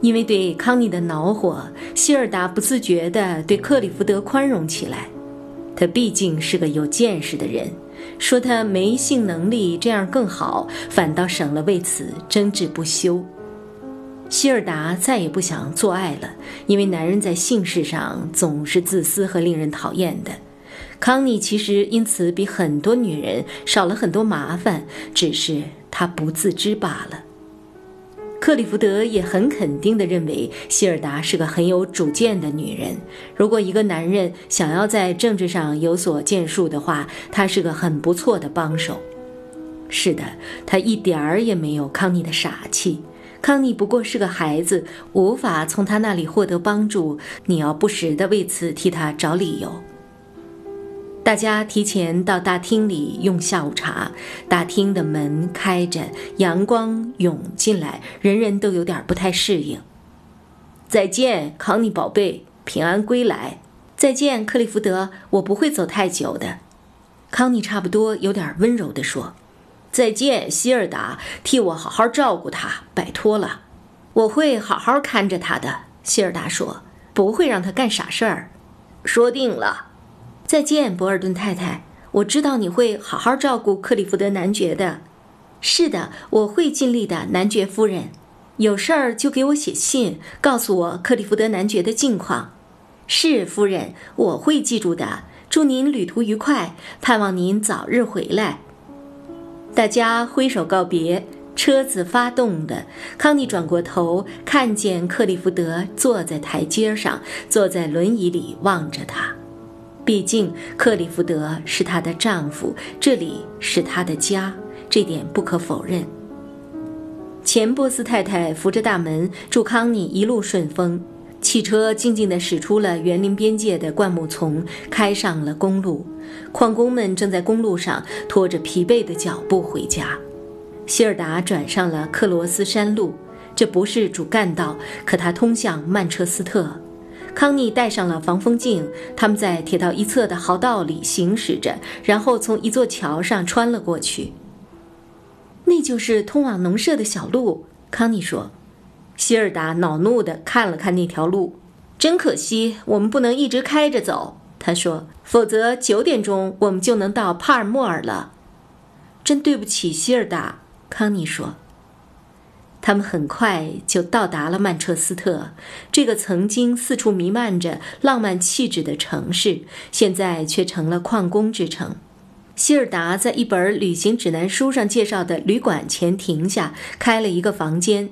因为对康妮的恼火，希尔达不自觉地对克里福德宽容起来。他毕竟是个有见识的人，说他没性能力这样更好，反倒省了为此争执不休。希尔达再也不想做爱了，因为男人在性事上总是自私和令人讨厌的。康妮其实因此比很多女人少了很多麻烦，只是她不自知罢了。克里福德也很肯定地认为希尔达是个很有主见的女人。如果一个男人想要在政治上有所建树的话，她是个很不错的帮手。是的，她一点儿也没有康妮的傻气。康妮不过是个孩子，无法从他那里获得帮助。你要不时地为此替他找理由。大家提前到大厅里用下午茶，大厅的门开着，阳光涌进来，人人都有点不太适应。再见，康妮宝贝，平安归来。再见，克利福德，我不会走太久的。康妮差不多有点温柔地说。再见，希尔达，替我好好照顾他，拜托了。我会好好看着他的，希尔达说，不会让他干傻事儿。说定了。再见，博尔顿太太，我知道你会好好照顾克里福德男爵的。是的，我会尽力的，男爵夫人。有事儿就给我写信，告诉我克里福德男爵的近况。是，夫人，我会记住的。祝您旅途愉快，盼望您早日回来。大家挥手告别，车子发动的。康妮转过头，看见克利福德坐在台阶上，坐在轮椅里望着她。毕竟克利福德是她的丈夫，这里是她的家，这点不可否认。钱波斯太太扶着大门，祝康妮一路顺风。汽车静静地驶出了园林边界的灌木丛，开上了公路。矿工们正在公路上拖着疲惫的脚步回家。希尔达转上了克罗斯山路，这不是主干道，可它通向曼彻斯特。康妮戴上了防风镜，他们在铁道一侧的壕道里行驶着，然后从一座桥上穿了过去。那就是通往农舍的小路，康妮说。希尔达恼怒地看了看那条路，真可惜，我们不能一直开着走。他说：“否则九点钟我们就能到帕尔默尔了。”真对不起，希尔达，康妮说。他们很快就到达了曼彻斯特，这个曾经四处弥漫着浪漫气质的城市，现在却成了矿工之城。希尔达在一本旅行指南书上介绍的旅馆前停下，开了一个房间。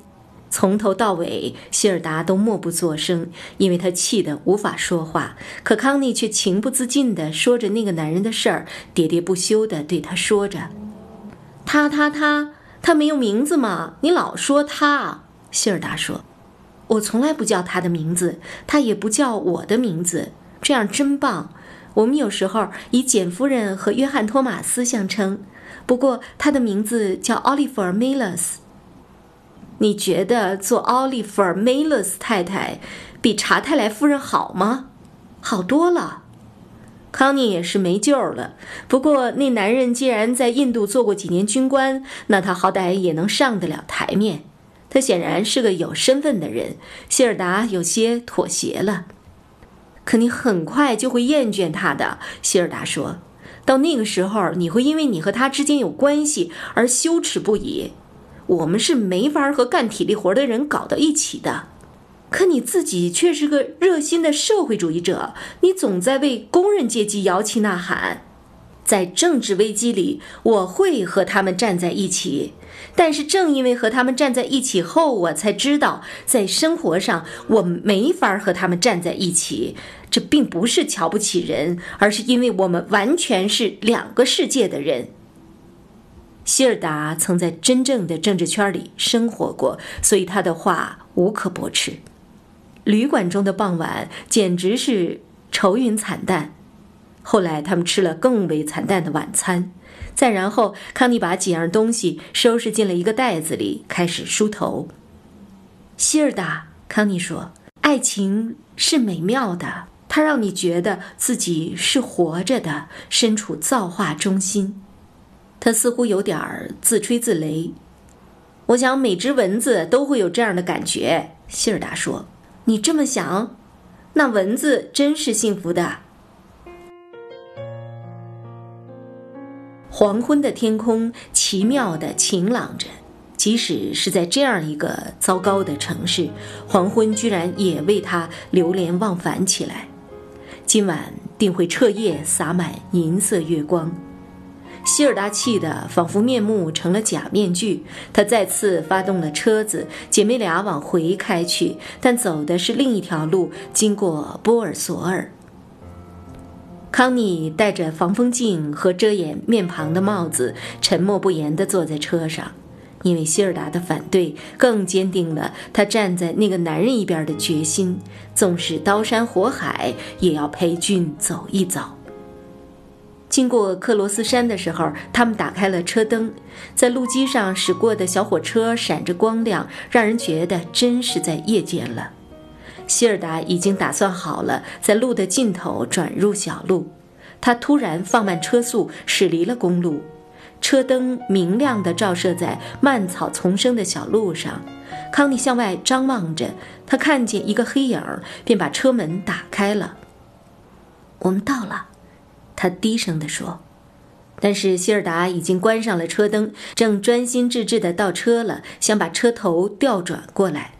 从头到尾，希尔达都默不作声，因为他气得无法说话。可康妮却情不自禁地说着那个男人的事儿，喋喋不休地对他说着：“他他他，他没有名字吗？你老说他。”希尔达说：“我从来不叫他的名字，他也不叫我的名字，这样真棒。我们有时候以简夫人和约翰·托马斯相称，不过他的名字叫奥利弗·梅勒斯。”你觉得做奥利弗·梅勒斯太太比查泰莱夫人好吗？好多了。康妮也是没救了。不过那男人既然在印度做过几年军官，那他好歹也能上得了台面。他显然是个有身份的人。希尔达有些妥协了。可你很快就会厌倦他的，希尔达说。到那个时候，你会因为你和他之间有关系而羞耻不已。我们是没法和干体力活的人搞到一起的，可你自己却是个热心的社会主义者，你总在为工人阶级摇旗呐喊。在政治危机里，我会和他们站在一起，但是正因为和他们站在一起后，我才知道，在生活上我没法和他们站在一起。这并不是瞧不起人，而是因为我们完全是两个世界的人。希尔达曾在真正的政治圈里生活过，所以他的话无可驳斥。旅馆中的傍晚简直是愁云惨淡。后来他们吃了更为惨淡的晚餐，再然后，康妮把几样东西收拾进了一个袋子里，开始梳头。希尔达，康妮说：“爱情是美妙的，它让你觉得自己是活着的，身处造化中心。”他似乎有点儿自吹自擂。我想每只蚊子都会有这样的感觉，希尔达说：“你这么想？那蚊子真是幸福的。”黄昏的天空奇妙的晴朗着，即使是在这样一个糟糕的城市，黄昏居然也为他流连忘返起来。今晚定会彻夜洒满银色月光。希尔达气得仿佛面目成了假面具，他再次发动了车子，姐妹俩往回开去，但走的是另一条路，经过波尔索尔。康妮戴着防风镜和遮掩面庞的帽子，沉默不言地坐在车上。因为希尔达的反对，更坚定了他站在那个男人一边的决心。纵使刀山火海，也要陪俊走一遭。经过克罗斯山的时候，他们打开了车灯，在路基上驶过的小火车闪着光亮，让人觉得真是在夜间了。希尔达已经打算好了，在路的尽头转入小路。他突然放慢车速，驶离了公路。车灯明亮地照射在蔓草丛生的小路上。康妮向外张望着，他看见一个黑影，便把车门打开了。我们到了，他低声地说。但是希尔达已经关上了车灯，正专心致志地倒车了，想把车头调转过来。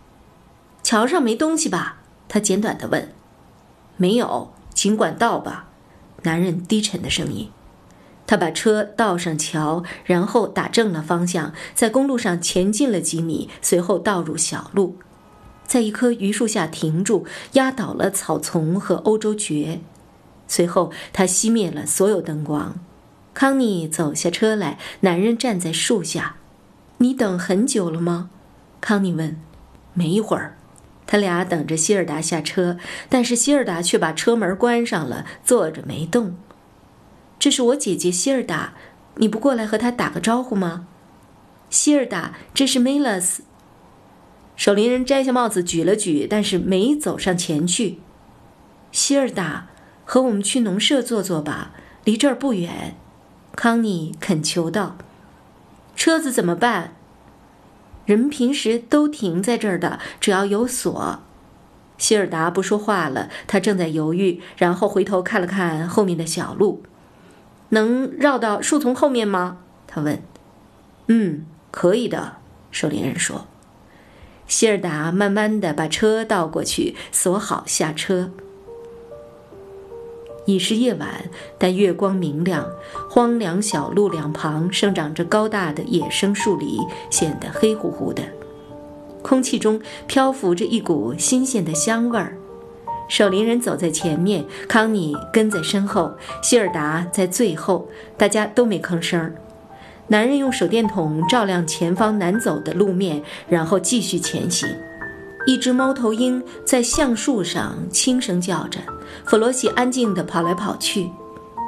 桥上没东西吧？他简短的问。没有，尽管倒吧。男人低沉的声音。他把车倒上桥，然后打正了方向，在公路上前进了几米，随后倒入小路，在一棵榆树下停住，压倒了草丛和欧洲蕨。随后他熄灭了所有灯光。康妮走下车来，男人站在树下。你等很久了吗？康妮问。没一会儿。他俩等着希尔达下车，但是希尔达却把车门关上了，坐着没动。这是我姐姐希尔达，你不过来和她打个招呼吗？希尔达，这是梅勒斯。守林人摘下帽子举了举，但是没走上前去。希尔达，和我们去农舍坐坐吧，离这儿不远。康妮恳求道：“车子怎么办？”人们平时都停在这儿的，只要有锁。希尔达不说话了，他正在犹豫，然后回头看了看后面的小路，能绕到树丛后面吗？他问。嗯，可以的，守林人说。希尔达慢慢的把车倒过去，锁好下车。已是夜晚，但月光明亮。荒凉小路两旁生长着高大的野生树篱，显得黑乎乎的。空气中漂浮着一股新鲜的香味儿。守林人走在前面，康妮跟在身后，希尔达在最后。大家都没吭声。男人用手电筒照亮前方难走的路面，然后继续前行。一只猫头鹰在橡树上轻声叫着，弗罗西安静地跑来跑去，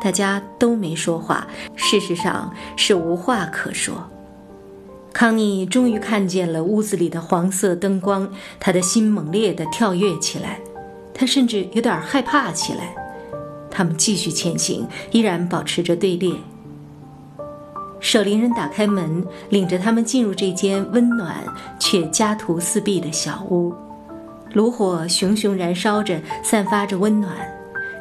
大家都没说话。事实上是无话可说。康妮终于看见了屋子里的黄色灯光，他的心猛烈地跳跃起来，他甚至有点害怕起来。他们继续前行，依然保持着队列。守林人打开门，领着他们进入这间温暖却家徒四壁的小屋。炉火熊熊燃烧着，散发着温暖。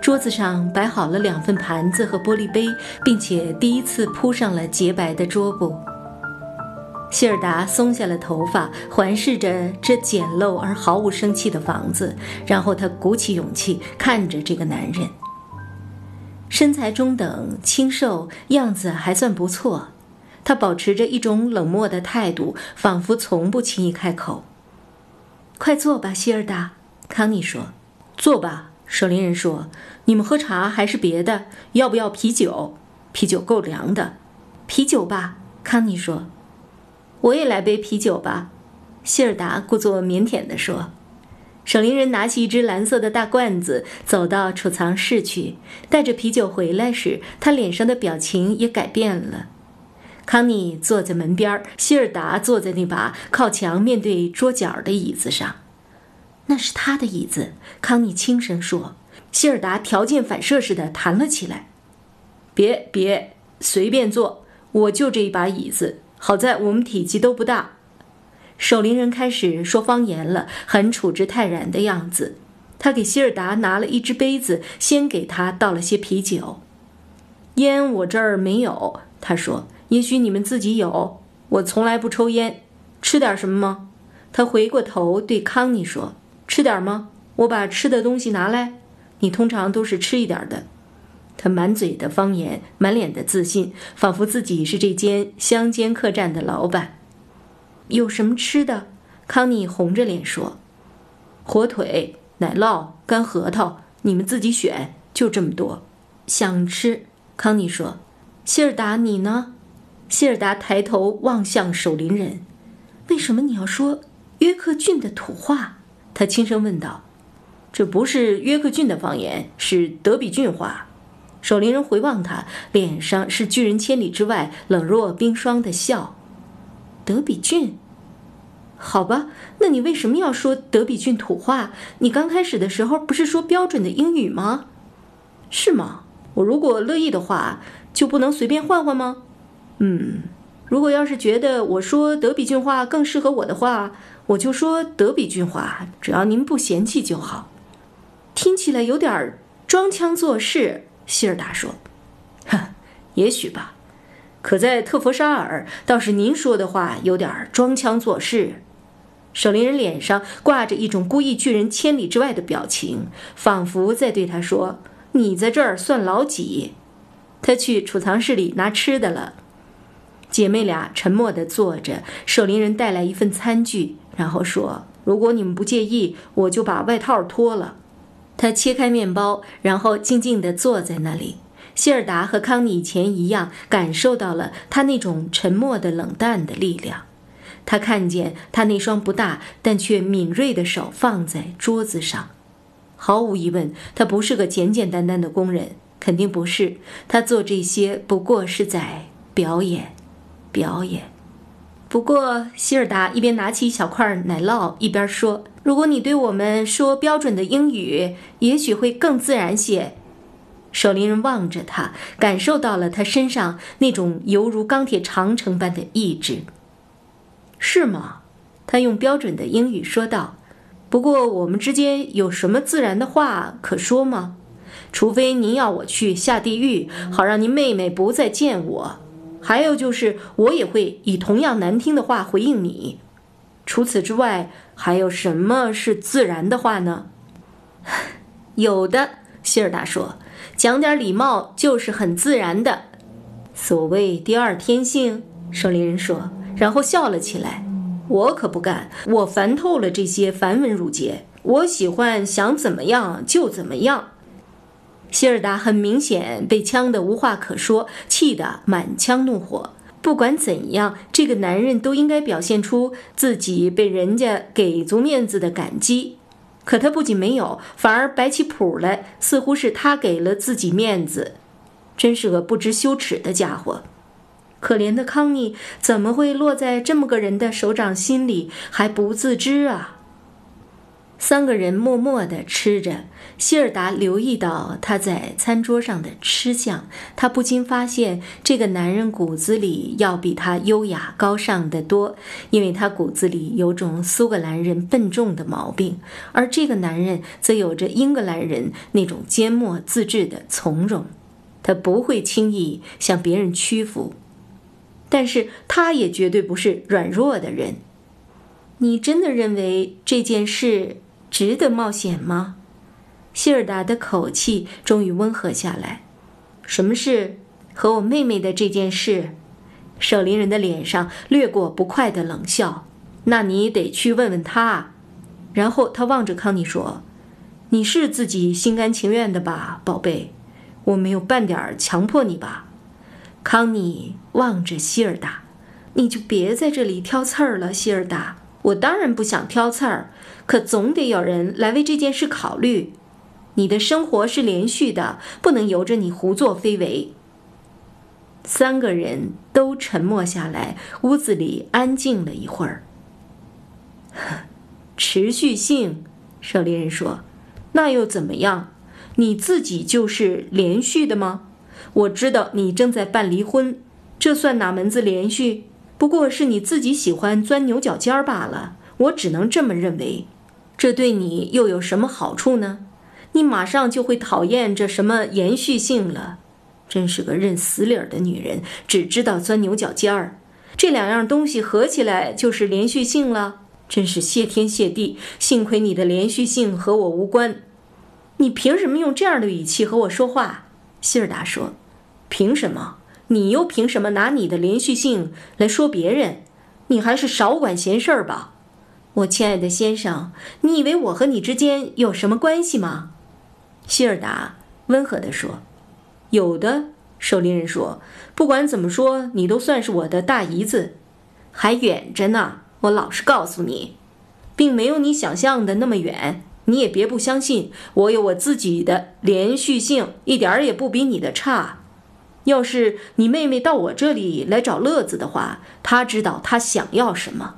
桌子上摆好了两份盘子和玻璃杯，并且第一次铺上了洁白的桌布。希尔达松下了头发，环视着这简陋而毫无生气的房子，然后他鼓起勇气看着这个男人。身材中等，清瘦，样子还算不错。他保持着一种冷漠的态度，仿佛从不轻易开口。快坐吧，希尔达，康妮说。坐吧，守林人说。你们喝茶还是别的？要不要啤酒？啤酒够凉的。啤酒吧，康妮说。我也来杯啤酒吧，希尔达故作腼腆地说。守灵人拿起一只蓝色的大罐子，走到储藏室去，带着啤酒回来时，他脸上的表情也改变了。康妮坐在门边，希尔达坐在那把靠墙面对桌角的椅子上。那是他的椅子，康妮轻声说。希尔达条件反射似的弹了起来。别别，随便坐，我就这一把椅子。好在我们体积都不大。守灵人开始说方言了，很处之泰然的样子。他给希尔达拿了一只杯子，先给他倒了些啤酒。烟我这儿没有，他说。也许你们自己有。我从来不抽烟。吃点什么吗？他回过头对康妮说：“吃点吗？我把吃的东西拿来。你通常都是吃一点的。”他满嘴的方言，满脸的自信，仿佛自己是这间乡间客栈的老板。有什么吃的？康妮红着脸说：“火腿、奶酪、干核桃，你们自己选，就这么多。”想吃，康妮说：“希尔达，你呢？”希尔达抬头望向守灵人：“为什么你要说约克郡的土话？”他轻声问道。“这不是约克郡的方言，是德比郡话。”守灵人回望他，脸上是拒人千里之外冷若冰霜的笑。德比郡，好吧，那你为什么要说德比郡土话？你刚开始的时候不是说标准的英语吗？是吗？我如果乐意的话，就不能随便换换吗？嗯，如果要是觉得我说德比郡话更适合我的话，我就说德比郡话，只要您不嫌弃就好。听起来有点装腔作势，希尔达说：“哼，也许吧。”可在特佛沙尔，倒是您说的话有点装腔作势。守灵人脸上挂着一种故意拒人千里之外的表情，仿佛在对他说：“你在这儿算老几？”他去储藏室里拿吃的了。姐妹俩沉默地坐着，守灵人带来一份餐具，然后说：“如果你们不介意，我就把外套脱了。”他切开面包，然后静静地坐在那里。希尔达和康妮以前一样，感受到了他那种沉默的冷淡的力量。他看见他那双不大但却敏锐的手放在桌子上。毫无疑问，他不是个简简单单的工人，肯定不是。他做这些不过是在表演，表演。不过，希尔达一边拿起一小块奶酪，一边说：“如果你对我们说标准的英语，也许会更自然些。”守林人望着他，感受到了他身上那种犹如钢铁长城般的意志。是吗？他用标准的英语说道。不过我们之间有什么自然的话可说吗？除非您要我去下地狱，好让您妹妹不再见我。还有就是，我也会以同样难听的话回应你。除此之外，还有什么是自然的话呢？有的，希尔达说。讲点礼貌就是很自然的，所谓第二天性。守灵人说，然后笑了起来。我可不干，我烦透了这些繁文缛节。我喜欢想怎么样就怎么样。希尔达很明显被呛得无话可说，气得满腔怒火。不管怎样，这个男人都应该表现出自己被人家给足面子的感激。可他不仅没有，反而摆起谱来，似乎是他给了自己面子，真是个不知羞耻的家伙。可怜的康妮怎么会落在这么个人的手掌心里还不自知啊？三个人默默地吃着。希尔达留意到他在餐桌上的吃相，他不禁发现这个男人骨子里要比他优雅高尚得多，因为他骨子里有种苏格兰人笨重的毛病，而这个男人则有着英格兰人那种缄默自制的从容。他不会轻易向别人屈服，但是他也绝对不是软弱的人。你真的认为这件事？值得冒险吗？希尔达的口气终于温和下来。什么事？和我妹妹的这件事。守灵人的脸上掠过不快的冷笑。那你得去问问他。然后他望着康妮说：“你是自己心甘情愿的吧，宝贝？我没有半点强迫你吧？”康妮望着希尔达：“你就别在这里挑刺儿了，希尔达。”我当然不想挑刺儿，可总得有人来为这件事考虑。你的生活是连续的，不能由着你胡作非为。三个人都沉默下来，屋子里安静了一会儿。持续性，狩猎人说：“那又怎么样？你自己就是连续的吗？我知道你正在办离婚，这算哪门子连续？不过是你自己喜欢钻牛角尖儿罢了。我只能这么认为。这对你又有什么好处呢？你马上就会讨厌这什么延续性了。”真是个认死理儿的女人，只知道钻牛角尖儿。这两样东西合起来就是连续性了。真是谢天谢地，幸亏你的连续性和我无关。你凭什么用这样的语气和我说话？希尔达说：“凭什么？你又凭什么拿你的连续性来说别人？你还是少管闲事儿吧。”我亲爱的先生，你以为我和你之间有什么关系吗？希尔达温和地说。有的守林人说：“不管怎么说，你都算是我的大姨子，还远着呢。我老实告诉你，并没有你想象的那么远。你也别不相信，我有我自己的连续性，一点儿也不比你的差。要是你妹妹到我这里来找乐子的话，她知道她想要什么。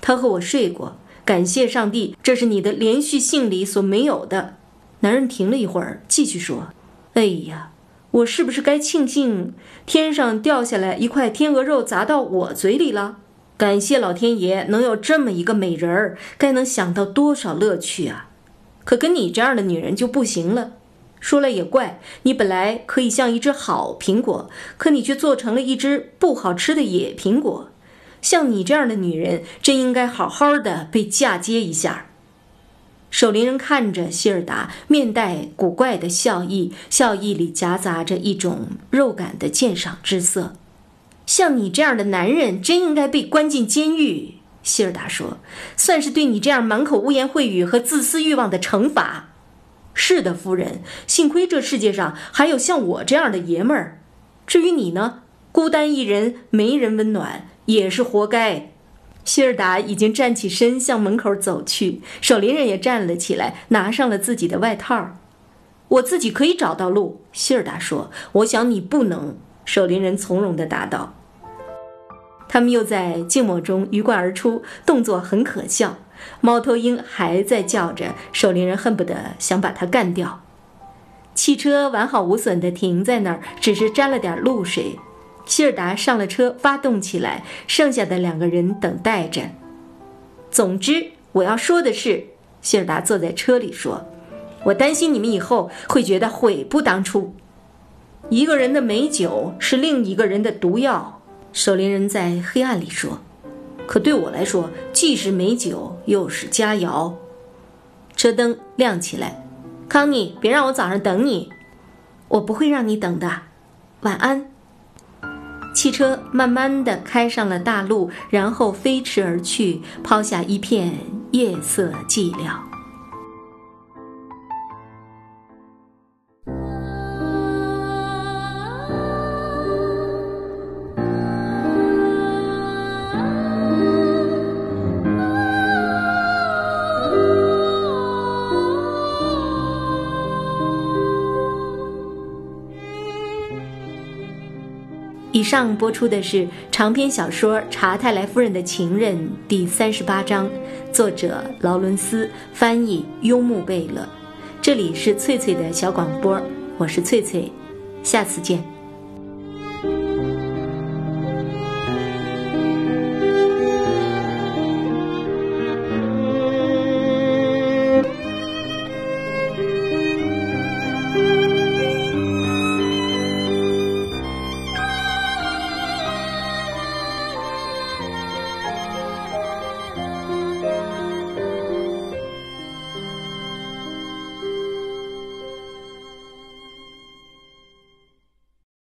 她和我睡过，感谢上帝，这是你的连续性里所没有的。”男人停了一会儿，继续说：“哎呀。”我是不是该庆幸天上掉下来一块天鹅肉砸到我嘴里了？感谢老天爷能有这么一个美人儿，该能想到多少乐趣啊！可跟你这样的女人就不行了。说来也怪，你本来可以像一只好苹果，可你却做成了一只不好吃的野苹果。像你这样的女人，真应该好好的被嫁接一下。守灵人看着希尔达，面带古怪的笑意，笑意里夹杂着一种肉感的鉴赏之色。像你这样的男人，真应该被关进监狱。希尔达说：“算是对你这样满口污言秽语和自私欲望的惩罚。”是的，夫人，幸亏这世界上还有像我这样的爷们儿。至于你呢，孤单一人，没人温暖，也是活该。希尔达已经站起身向门口走去，守林人也站了起来，拿上了自己的外套。我自己可以找到路，希尔达说。我想你不能，守林人从容地答道。他们又在静默中鱼贯而出，动作很可笑。猫头鹰还在叫着，守林人恨不得想把它干掉。汽车完好无损地停在那儿，只是沾了点露水。希尔达上了车，发动起来，剩下的两个人等待着。总之，我要说的是，希尔达坐在车里说：“我担心你们以后会觉得悔不当初。一个人的美酒是另一个人的毒药。”守林人在黑暗里说：“可对我来说，既是美酒，又是佳肴。”车灯亮起来，康妮，别让我早上等你。我不会让你等的。晚安。汽车慢慢的开上了大路，然后飞驰而去，抛下一片夜色寂寥。上播出的是长篇小说《查泰莱夫人的情人》第三十八章，作者劳伦斯，翻译雍穆贝勒。这里是翠翠的小广播，我是翠翠，下次见。